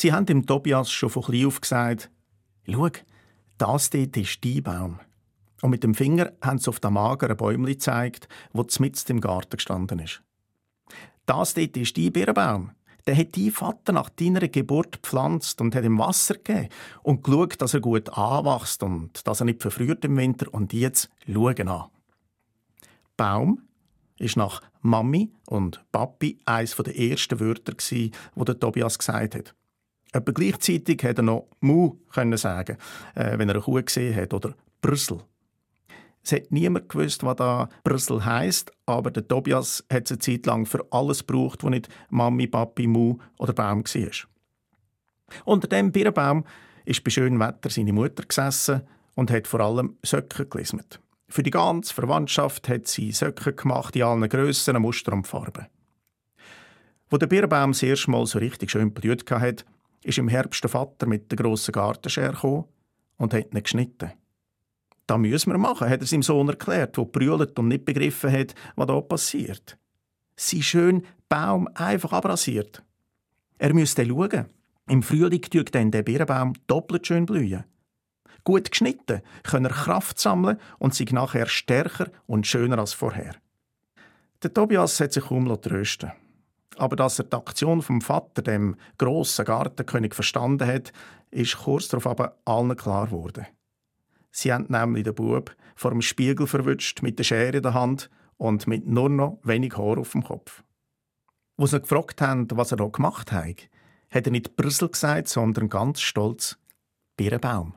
Sie haben dem Tobias schon von klein auf gesagt, «Schau, das dort ist dein Baum.» Und mit dem Finger haben sie auf das magere Bäumchen gezeigt, wo mitten im Garten gestanden ist. «Das dort ist dein Birnbaum. Den hat dein Vater nach deiner Geburt gepflanzt und hat ihm Wasser gegeben und geschaut, dass er gut anwächst und dass er nicht verfriert im Winter. Und jetzt schauen an.» Baum ist nach Mami und Papi eines der ersten Wörter, die der Tobias gesagt hat. Aber gleichzeitig hätte er noch Mu können sagen, äh, wenn er eine Kuh gesehen hat, oder Brüssel. Es hat niemand gewusst, was da Brüssel heisst, aber der Tobias hat es eine Zeit lang für alles gebraucht, was nicht Mami, Papi, Mu oder Baum war. Unter dem Birnbaum ist bei schönem Wetter seine Mutter gesessen und hat vor allem Söcke gelismet. Für die ganze Verwandtschaft hat sie Söcke gemacht in allen Grössen, Mustern und Farben. Wo der Birnbaum das erste Mal so richtig schön blüht hatte, ist im Herbst der Vater mit der grossen Gartenschere gekommen und hat ihn geschnitten. Das müssen wir machen, hat er seinem Sohn erklärt, der brüllt und nicht begriffen hat, was da passiert. Sein schön Baum einfach abrasiert. Er müsste schauen. Im Frühling tut dann der Birnbaum doppelt schön blühen. Gut geschnitten kann er Kraft sammeln und sich nachher stärker und schöner als vorher. Der Tobias hat sich kaum trösten aber dass er die Aktion vom Vater, dem grossen Gartenkönig, verstanden hat, ist kurz darauf aber allen klar geworden. Sie haben nämlich den Bub vor dem Spiegel verwünscht mit der Schere in der Hand und mit nur noch wenig Haar auf dem Kopf. Wo sie gefragt haben, was er da gemacht hat, hat er nicht Brüssel gesagt, sondern ganz stolz Birnbaum.